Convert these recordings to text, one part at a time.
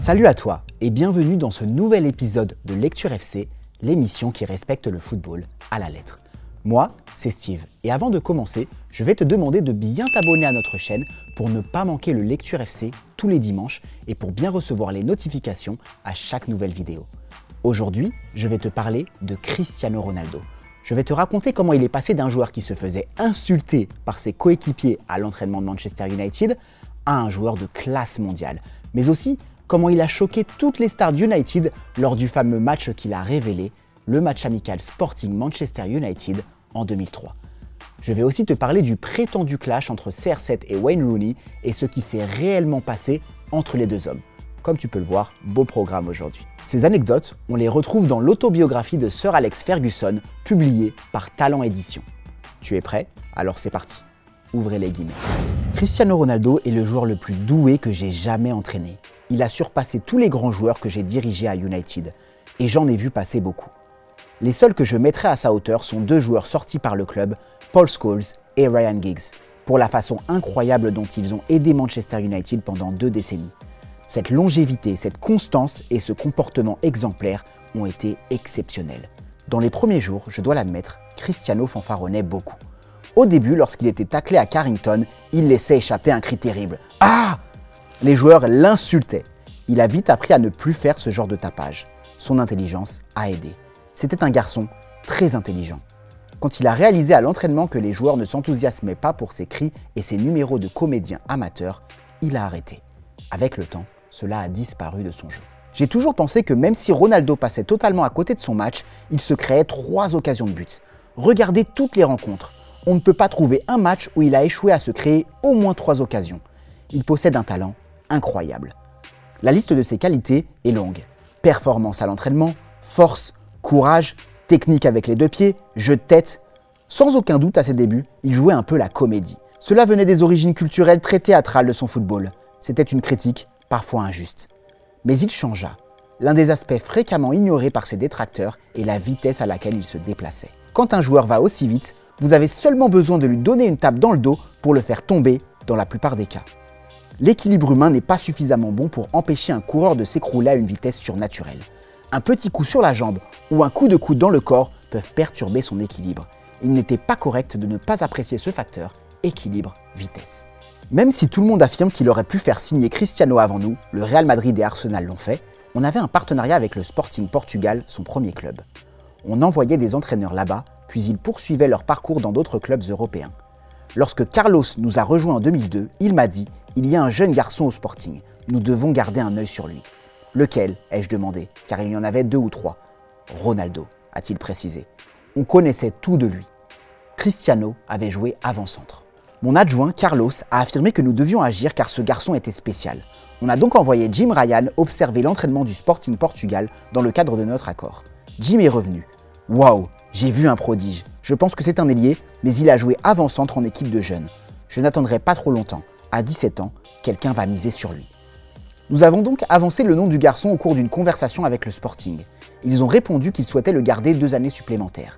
Salut à toi et bienvenue dans ce nouvel épisode de Lecture FC, l'émission qui respecte le football à la lettre. Moi, c'est Steve et avant de commencer, je vais te demander de bien t'abonner à notre chaîne pour ne pas manquer le Lecture FC tous les dimanches et pour bien recevoir les notifications à chaque nouvelle vidéo. Aujourd'hui, je vais te parler de Cristiano Ronaldo. Je vais te raconter comment il est passé d'un joueur qui se faisait insulter par ses coéquipiers à l'entraînement de Manchester United à un joueur de classe mondiale, mais aussi comment il a choqué toutes les stars d'United lors du fameux match qu'il a révélé, le match amical Sporting Manchester United en 2003. Je vais aussi te parler du prétendu clash entre CR7 et Wayne Rooney et ce qui s'est réellement passé entre les deux hommes. Comme tu peux le voir, beau programme aujourd'hui. Ces anecdotes, on les retrouve dans l'autobiographie de Sir Alex Ferguson, publiée par Talent Édition. Tu es prêt? Alors c'est parti. Ouvrez les guillemets. Cristiano Ronaldo est le joueur le plus doué que j'ai jamais entraîné. Il a surpassé tous les grands joueurs que j'ai dirigés à United. Et j'en ai vu passer beaucoup. Les seuls que je mettrai à sa hauteur sont deux joueurs sortis par le club, Paul Scholes et Ryan Giggs, pour la façon incroyable dont ils ont aidé Manchester United pendant deux décennies. Cette longévité, cette constance et ce comportement exemplaire ont été exceptionnels. Dans les premiers jours, je dois l'admettre, Cristiano fanfaronnait beaucoup. Au début, lorsqu'il était taclé à Carrington, il laissait échapper un cri terrible. Ah Les joueurs l'insultaient. Il a vite appris à ne plus faire ce genre de tapage. Son intelligence a aidé. C'était un garçon très intelligent. Quand il a réalisé à l'entraînement que les joueurs ne s'enthousiasmaient pas pour ses cris et ses numéros de comédien amateur, il a arrêté. Avec le temps, cela a disparu de son jeu. J'ai toujours pensé que même si Ronaldo passait totalement à côté de son match, il se créait trois occasions de but. Regardez toutes les rencontres on ne peut pas trouver un match où il a échoué à se créer au moins trois occasions. Il possède un talent incroyable. La liste de ses qualités est longue. Performance à l'entraînement, force, courage, technique avec les deux pieds, jeu de tête. Sans aucun doute à ses débuts, il jouait un peu la comédie. Cela venait des origines culturelles très théâtrales de son football. C'était une critique, parfois injuste. Mais il changea. L'un des aspects fréquemment ignorés par ses détracteurs est la vitesse à laquelle il se déplaçait. Quand un joueur va aussi vite, vous avez seulement besoin de lui donner une tape dans le dos pour le faire tomber dans la plupart des cas. L'équilibre humain n'est pas suffisamment bon pour empêcher un coureur de s'écrouler à une vitesse surnaturelle. Un petit coup sur la jambe ou un coup de coude dans le corps peuvent perturber son équilibre. Il n'était pas correct de ne pas apprécier ce facteur, équilibre-vitesse. Même si tout le monde affirme qu'il aurait pu faire signer Cristiano avant nous, le Real Madrid et Arsenal l'ont fait, on avait un partenariat avec le Sporting Portugal, son premier club. On envoyait des entraîneurs là-bas puis ils poursuivaient leur parcours dans d'autres clubs européens. Lorsque Carlos nous a rejoints en 2002, il m'a dit Il y a un jeune garçon au Sporting, nous devons garder un œil sur lui. Lequel ai-je demandé, car il y en avait deux ou trois. Ronaldo, a-t-il précisé. On connaissait tout de lui. Cristiano avait joué avant-centre. Mon adjoint, Carlos, a affirmé que nous devions agir car ce garçon était spécial. On a donc envoyé Jim Ryan observer l'entraînement du Sporting Portugal dans le cadre de notre accord. Jim est revenu. Waouh, j'ai vu un prodige. Je pense que c'est un ailier, mais il a joué avant-centre en équipe de jeunes. Je n'attendrai pas trop longtemps. À 17 ans, quelqu'un va miser sur lui. Nous avons donc avancé le nom du garçon au cours d'une conversation avec le Sporting. Ils ont répondu qu'ils souhaitaient le garder deux années supplémentaires.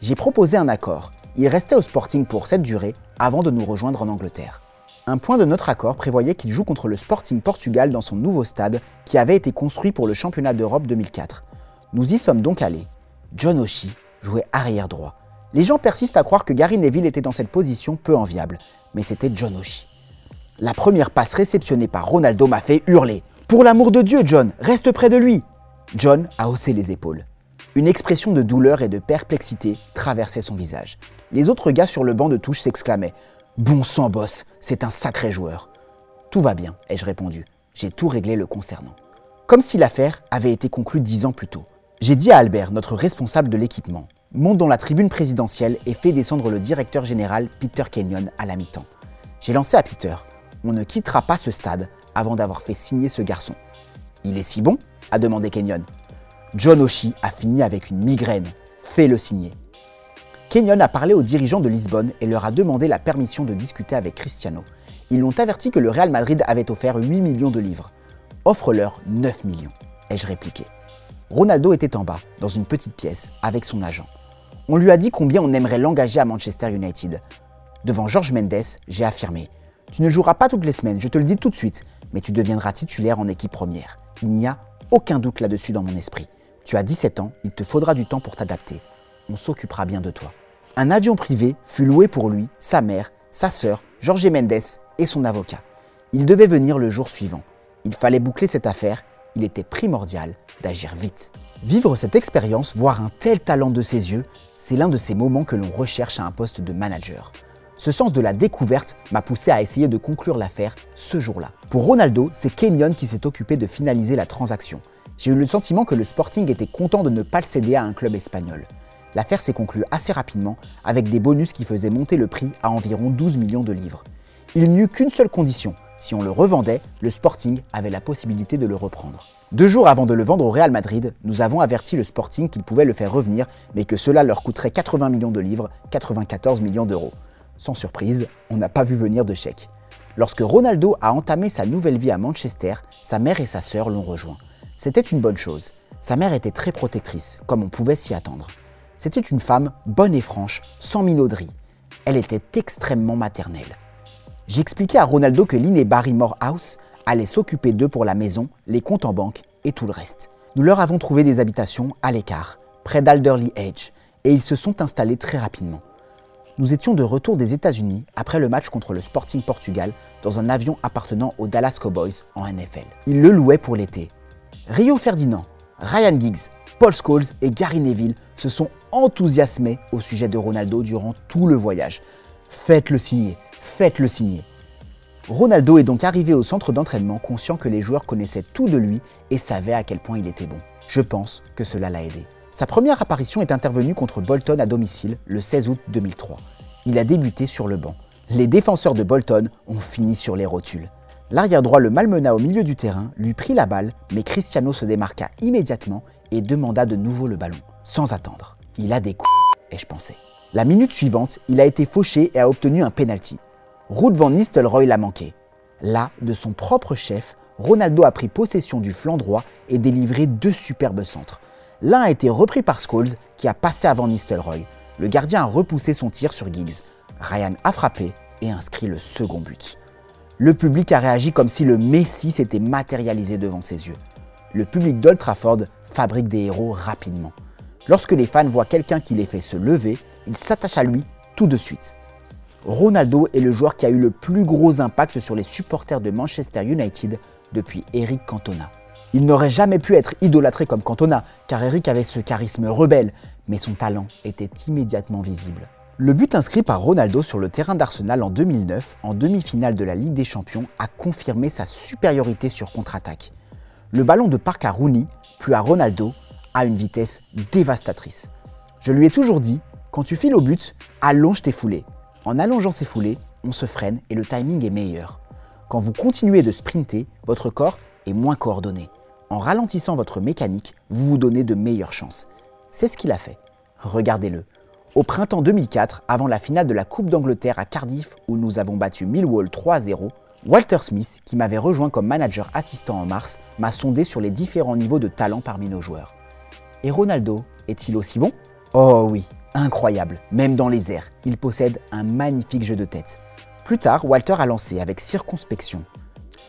J'ai proposé un accord. Il restait au Sporting pour cette durée avant de nous rejoindre en Angleterre. Un point de notre accord prévoyait qu'il joue contre le Sporting Portugal dans son nouveau stade qui avait été construit pour le championnat d'Europe 2004. Nous y sommes donc allés. John Oshie, jouait arrière droit. Les gens persistent à croire que Gary Neville était dans cette position peu enviable, mais c'était John Oshie. La première passe réceptionnée par Ronaldo m'a fait hurler. Pour l'amour de Dieu, John, reste près de lui. John a haussé les épaules. Une expression de douleur et de perplexité traversait son visage. Les autres gars sur le banc de touche s'exclamaient Bon sang, boss, c'est un sacré joueur. Tout va bien, ai-je répondu. J'ai tout réglé le concernant. Comme si l'affaire avait été conclue dix ans plus tôt. J'ai dit à Albert, notre responsable de l'équipement, monte dans la tribune présidentielle et fait descendre le directeur général Peter Kenyon à la mi-temps. J'ai lancé à Peter, on ne quittera pas ce stade avant d'avoir fait signer ce garçon. Il est si bon a demandé Kenyon. John Oshie a fini avec une migraine. Fais-le signer. Kenyon a parlé aux dirigeants de Lisbonne et leur a demandé la permission de discuter avec Cristiano. Ils l'ont averti que le Real Madrid avait offert 8 millions de livres. Offre-leur 9 millions, ai-je répliqué. Ronaldo était en bas, dans une petite pièce, avec son agent. On lui a dit combien on aimerait l'engager à Manchester United. Devant George Mendes, j'ai affirmé Tu ne joueras pas toutes les semaines, je te le dis tout de suite, mais tu deviendras titulaire en équipe première. Il n'y a aucun doute là-dessus dans mon esprit. Tu as 17 ans, il te faudra du temps pour t'adapter. On s'occupera bien de toi. Un avion privé fut loué pour lui, sa mère, sa sœur, Jorge Mendes et son avocat. Il devait venir le jour suivant. Il fallait boucler cette affaire, il était primordial d'agir vite. Vivre cette expérience, voir un tel talent de ses yeux, c'est l'un de ces moments que l'on recherche à un poste de manager. Ce sens de la découverte m'a poussé à essayer de conclure l'affaire ce jour-là. Pour Ronaldo, c'est Kenyon qui s'est occupé de finaliser la transaction. J'ai eu le sentiment que le Sporting était content de ne pas le céder à un club espagnol. L'affaire s'est conclue assez rapidement, avec des bonus qui faisaient monter le prix à environ 12 millions de livres. Il n'y eut qu'une seule condition, si on le revendait, le Sporting avait la possibilité de le reprendre. Deux jours avant de le vendre au Real Madrid, nous avons averti le Sporting qu'il pouvait le faire revenir, mais que cela leur coûterait 80 millions de livres, 94 millions d'euros. Sans surprise, on n'a pas vu venir de chèque. Lorsque Ronaldo a entamé sa nouvelle vie à Manchester, sa mère et sa sœur l'ont rejoint. C'était une bonne chose. Sa mère était très protectrice, comme on pouvait s'y attendre. C'était une femme bonne et franche, sans minauderie. Elle était extrêmement maternelle. J'expliquais à Ronaldo que Lynn et Barrymore House allaient s'occuper d'eux pour la maison, les comptes en banque et tout le reste. Nous leur avons trouvé des habitations à l'écart, près d'Alderley Edge, et ils se sont installés très rapidement. Nous étions de retour des États-Unis après le match contre le Sporting Portugal dans un avion appartenant aux Dallas Cowboys en NFL. Ils le louaient pour l'été. Rio Ferdinand, Ryan Giggs, Paul Scholes et Gary Neville se sont enthousiasmés au sujet de Ronaldo durant tout le voyage. Faites-le signer, faites-le signer. Ronaldo est donc arrivé au centre d'entraînement conscient que les joueurs connaissaient tout de lui et savaient à quel point il était bon. Je pense que cela l'a aidé. Sa première apparition est intervenue contre Bolton à domicile le 16 août 2003. Il a débuté sur le banc. Les défenseurs de Bolton ont fini sur les rotules. L'arrière droit le malmena au milieu du terrain, lui prit la balle, mais Cristiano se démarqua immédiatement et demanda de nouveau le ballon, sans attendre. Il a des coups, ai-je pensé. La minute suivante, il a été fauché et a obtenu un penalty. Ruud van Nistelrooy l'a manqué. Là, de son propre chef, Ronaldo a pris possession du flanc droit et délivré deux superbes centres. L'un a été repris par Scholes qui a passé avant Nistelrooy. Le gardien a repoussé son tir sur Giggs. Ryan a frappé et inscrit le second but. Le public a réagi comme si le Messie s'était matérialisé devant ses yeux. Le public d'Old Trafford fabrique des héros rapidement. Lorsque les fans voient quelqu'un qui les fait se lever, ils s'attachent à lui tout de suite. Ronaldo est le joueur qui a eu le plus gros impact sur les supporters de Manchester United depuis Eric Cantona. Il n'aurait jamais pu être idolâtré comme Cantona, car Eric avait ce charisme rebelle, mais son talent était immédiatement visible. Le but inscrit par Ronaldo sur le terrain d'Arsenal en 2009, en demi-finale de la Ligue des Champions, a confirmé sa supériorité sur contre-attaque. Le ballon de Park à Rooney, puis à Ronaldo, a une vitesse dévastatrice. Je lui ai toujours dit, quand tu files au but, allonge tes foulées. En allongeant ses foulées, on se freine et le timing est meilleur. Quand vous continuez de sprinter, votre corps est moins coordonné. En ralentissant votre mécanique, vous vous donnez de meilleures chances. C'est ce qu'il a fait. Regardez-le. Au printemps 2004, avant la finale de la Coupe d'Angleterre à Cardiff où nous avons battu Millwall 3-0, Walter Smith, qui m'avait rejoint comme manager assistant en mars, m'a sondé sur les différents niveaux de talent parmi nos joueurs. Et Ronaldo est-il aussi bon? Oh oui, incroyable, même dans les airs. Il possède un magnifique jeu de tête. Plus tard, Walter a lancé avec circonspection.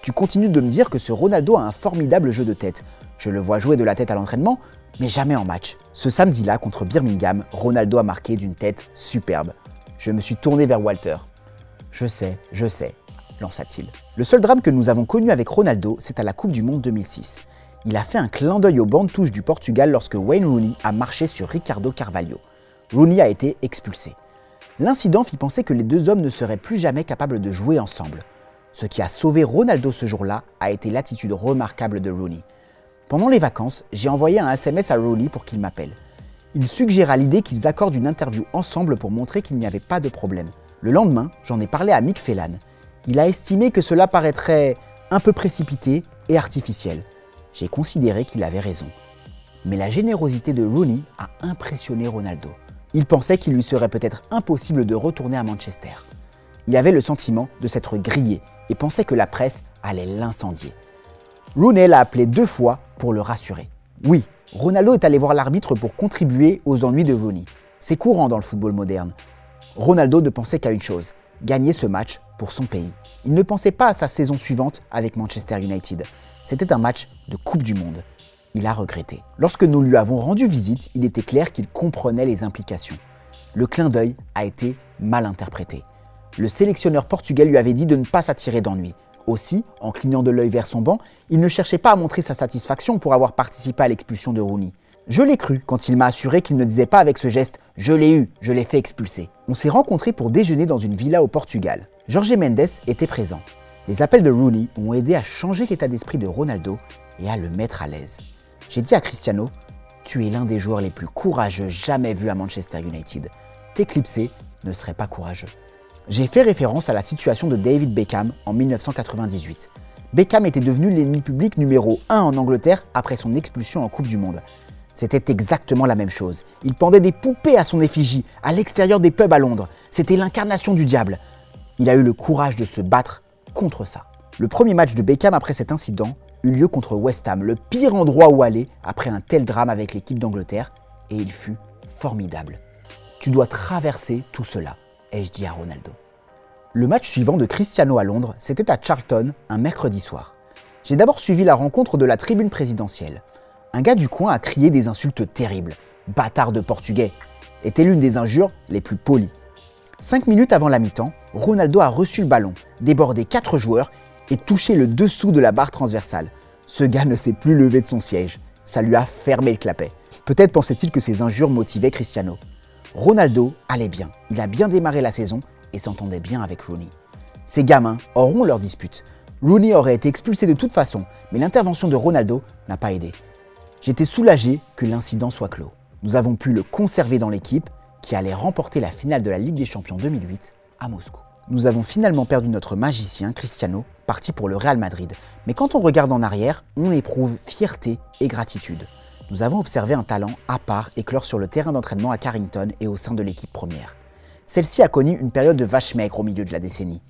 Tu continues de me dire que ce Ronaldo a un formidable jeu de tête. Je le vois jouer de la tête à l'entraînement, mais jamais en match. Ce samedi-là, contre Birmingham, Ronaldo a marqué d'une tête superbe. Je me suis tourné vers Walter. Je sais, je sais, lança-t-il. Le seul drame que nous avons connu avec Ronaldo, c'est à la Coupe du Monde 2006. Il a fait un clin d'œil au banc de touche du Portugal lorsque Wayne Rooney a marché sur Ricardo Carvalho. Rooney a été expulsé. L'incident fit penser que les deux hommes ne seraient plus jamais capables de jouer ensemble. Ce qui a sauvé Ronaldo ce jour-là a été l'attitude remarquable de Rooney. Pendant les vacances, j'ai envoyé un SMS à Rooney pour qu'il m'appelle. Il suggéra l'idée qu'ils accordent une interview ensemble pour montrer qu'il n'y avait pas de problème. Le lendemain, j'en ai parlé à Mick Phelan. Il a estimé que cela paraîtrait un peu précipité et artificiel. J'ai considéré qu'il avait raison. Mais la générosité de Rooney a impressionné Ronaldo il pensait qu'il lui serait peut-être impossible de retourner à Manchester. Il avait le sentiment de s'être grillé et pensait que la presse allait l'incendier. Rooney l'a appelé deux fois pour le rassurer. Oui, Ronaldo est allé voir l'arbitre pour contribuer aux ennuis de Rooney. C'est courant dans le football moderne. Ronaldo ne pensait qu'à une chose, gagner ce match pour son pays. Il ne pensait pas à sa saison suivante avec Manchester United. C'était un match de Coupe du Monde. Il a regretté. Lorsque nous lui avons rendu visite, il était clair qu'il comprenait les implications. Le clin d'œil a été mal interprété. Le sélectionneur portugais lui avait dit de ne pas s'attirer d'ennui. Aussi, en clignant de l'œil vers son banc, il ne cherchait pas à montrer sa satisfaction pour avoir participé à l'expulsion de Rooney. Je l'ai cru quand il m'a assuré qu'il ne disait pas avec ce geste Je l'ai eu, je l'ai fait expulser. On s'est rencontrés pour déjeuner dans une villa au Portugal. Jorge Mendes était présent. Les appels de Rooney ont aidé à changer l'état d'esprit de Ronaldo et à le mettre à l'aise. J'ai dit à Cristiano Tu es l'un des joueurs les plus courageux jamais vus à Manchester United. T'éclipser ne serait pas courageux. J'ai fait référence à la situation de David Beckham en 1998. Beckham était devenu l'ennemi public numéro 1 en Angleterre après son expulsion en Coupe du Monde. C'était exactement la même chose. Il pendait des poupées à son effigie, à l'extérieur des pubs à Londres. C'était l'incarnation du diable. Il a eu le courage de se battre contre ça. Le premier match de Beckham après cet incident eut lieu contre West Ham, le pire endroit où aller après un tel drame avec l'équipe d'Angleterre, et il fut formidable. Tu dois traverser tout cela, ai-je dit à Ronaldo. Le match suivant de Cristiano à Londres, c'était à Charlton, un mercredi soir. J'ai d'abord suivi la rencontre de la tribune présidentielle un gars du coin a crié des insultes terribles. Bâtard de portugais était l'une des injures les plus polies. Cinq minutes avant la mi-temps, Ronaldo a reçu le ballon, débordé quatre joueurs et touché le dessous de la barre transversale. Ce gars ne s'est plus levé de son siège. Ça lui a fermé le clapet. Peut-être pensait-il que ces injures motivaient Cristiano. Ronaldo allait bien. Il a bien démarré la saison et s'entendait bien avec Rooney. Ces gamins auront leur dispute. Rooney aurait été expulsé de toute façon, mais l'intervention de Ronaldo n'a pas aidé. J'étais soulagé que l'incident soit clos. Nous avons pu le conserver dans l'équipe qui allait remporter la finale de la Ligue des Champions 2008 à Moscou. Nous avons finalement perdu notre magicien Cristiano, parti pour le Real Madrid. Mais quand on regarde en arrière, on éprouve fierté et gratitude. Nous avons observé un talent à part éclore sur le terrain d'entraînement à Carrington et au sein de l'équipe première. Celle-ci a connu une période de vache maigre au milieu de la décennie.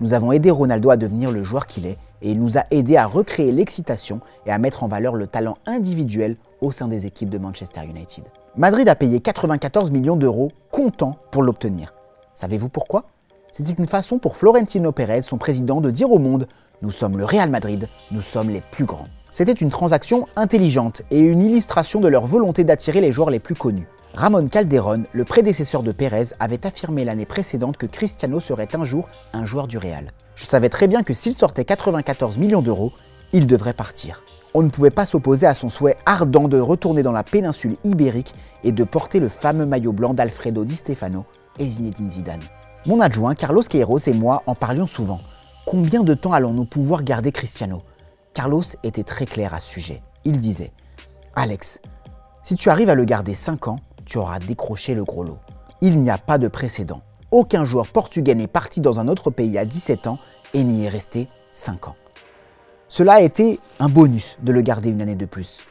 Nous avons aidé Ronaldo à devenir le joueur qu'il est et il nous a aidé à recréer l'excitation et à mettre en valeur le talent individuel au sein des équipes de Manchester United. Madrid a payé 94 millions d'euros comptant pour l'obtenir. Savez-vous pourquoi? C'était une façon pour Florentino Pérez, son président, de dire au monde Nous sommes le Real Madrid, nous sommes les plus grands. C'était une transaction intelligente et une illustration de leur volonté d'attirer les joueurs les plus connus. Ramon Calderón, le prédécesseur de Pérez, avait affirmé l'année précédente que Cristiano serait un jour un joueur du Real. Je savais très bien que s'il sortait 94 millions d'euros, il devrait partir. On ne pouvait pas s'opposer à son souhait ardent de retourner dans la péninsule ibérique et de porter le fameux maillot blanc d'Alfredo Di Stefano et Zinedine Zidane. Mon adjoint Carlos Queiroz et moi en parlions souvent. Combien de temps allons-nous pouvoir garder Cristiano? Carlos était très clair à ce sujet. Il disait Alex, si tu arrives à le garder 5 ans, tu auras décroché le gros lot. Il n'y a pas de précédent. Aucun joueur portugais n'est parti dans un autre pays à 17 ans et n'y est resté 5 ans. Cela a été un bonus de le garder une année de plus.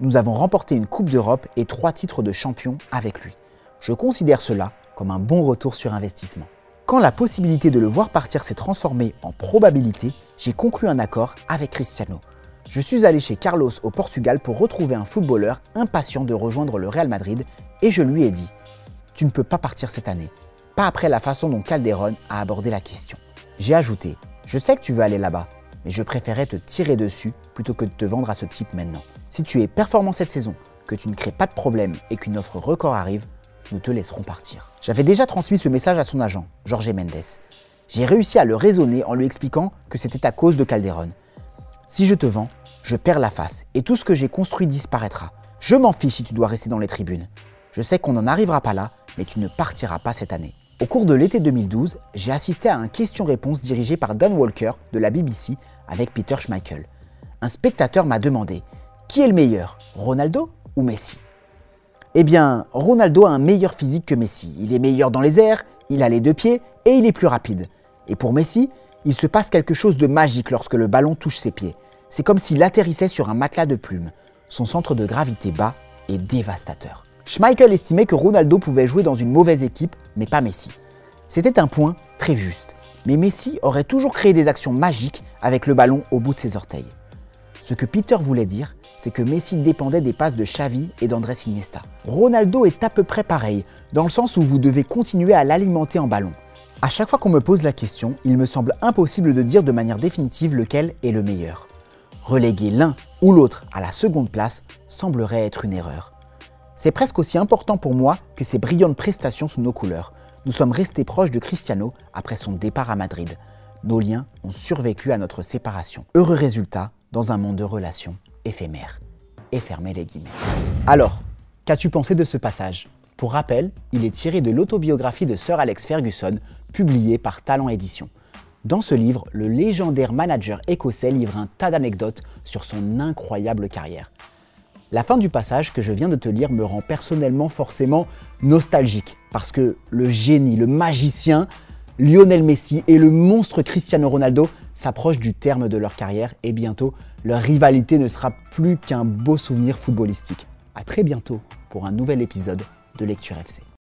Nous avons remporté une Coupe d'Europe et trois titres de champion avec lui. Je considère cela comme un bon retour sur investissement. Quand la possibilité de le voir partir s'est transformée en probabilité, j'ai conclu un accord avec Cristiano. Je suis allé chez Carlos au Portugal pour retrouver un footballeur impatient de rejoindre le Real Madrid et je lui ai dit Tu ne peux pas partir cette année, pas après la façon dont Calderon a abordé la question. J'ai ajouté Je sais que tu veux aller là-bas, mais je préférais te tirer dessus plutôt que de te vendre à ce type maintenant. Si tu es performant cette saison, que tu ne crées pas de problème et qu'une offre record arrive, nous te laisserons partir. J'avais déjà transmis ce message à son agent, Jorge Mendes. J'ai réussi à le raisonner en lui expliquant que c'était à cause de Calderon. Si je te vends, je perds la face et tout ce que j'ai construit disparaîtra. Je m'en fiche si tu dois rester dans les tribunes. Je sais qu'on n'en arrivera pas là, mais tu ne partiras pas cette année. Au cours de l'été 2012, j'ai assisté à un question-réponse dirigé par Don Walker de la BBC avec Peter Schmeichel. Un spectateur m'a demandé Qui est le meilleur, Ronaldo ou Messi? Eh bien, Ronaldo a un meilleur physique que Messi. Il est meilleur dans les airs, il a les deux pieds et il est plus rapide. Et pour Messi, il se passe quelque chose de magique lorsque le ballon touche ses pieds. C'est comme s'il atterrissait sur un matelas de plumes. Son centre de gravité bas est dévastateur. Schmeichel estimait que Ronaldo pouvait jouer dans une mauvaise équipe, mais pas Messi. C'était un point très juste. Mais Messi aurait toujours créé des actions magiques avec le ballon au bout de ses orteils. Ce que Peter voulait dire, c'est que Messi dépendait des passes de Xavi et d'Andrés Iniesta. Ronaldo est à peu près pareil, dans le sens où vous devez continuer à l'alimenter en ballon. À chaque fois qu'on me pose la question, il me semble impossible de dire de manière définitive lequel est le meilleur. Reléguer l'un ou l'autre à la seconde place semblerait être une erreur. C'est presque aussi important pour moi que ses brillantes prestations sous nos couleurs. Nous sommes restés proches de Cristiano après son départ à Madrid. Nos liens ont survécu à notre séparation. Heureux résultat dans un monde de relations éphémères. Et fermez les guillemets. Alors, qu'as-tu pensé de ce passage? Pour rappel, il est tiré de l'autobiographie de Sir Alex Ferguson, publiée par Talent Édition. Dans ce livre, le légendaire manager écossais livre un tas d'anecdotes sur son incroyable carrière. La fin du passage que je viens de te lire me rend personnellement forcément nostalgique, parce que le génie, le magicien, Lionel Messi et le monstre Cristiano Ronaldo s'approchent du terme de leur carrière et bientôt leur rivalité ne sera plus qu'un beau souvenir footballistique. A très bientôt pour un nouvel épisode de Lecture FC.